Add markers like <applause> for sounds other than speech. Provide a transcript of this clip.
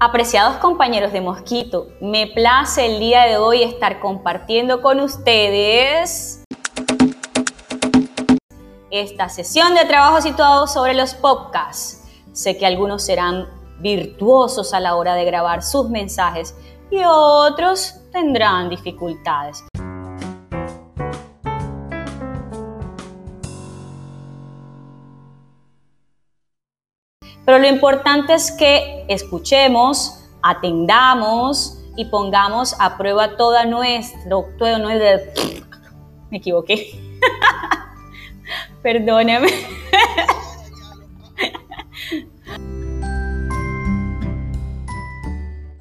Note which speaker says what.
Speaker 1: Apreciados compañeros de Mosquito, me place el día de hoy estar compartiendo con ustedes esta sesión de trabajo situado sobre los podcasts. Sé que algunos serán virtuosos a la hora de grabar sus mensajes y otros tendrán dificultades. Pero lo importante es que escuchemos, atendamos y pongamos a prueba toda nuestro, todo nuestro, <laughs> me equivoqué, <laughs> perdóneme. <laughs>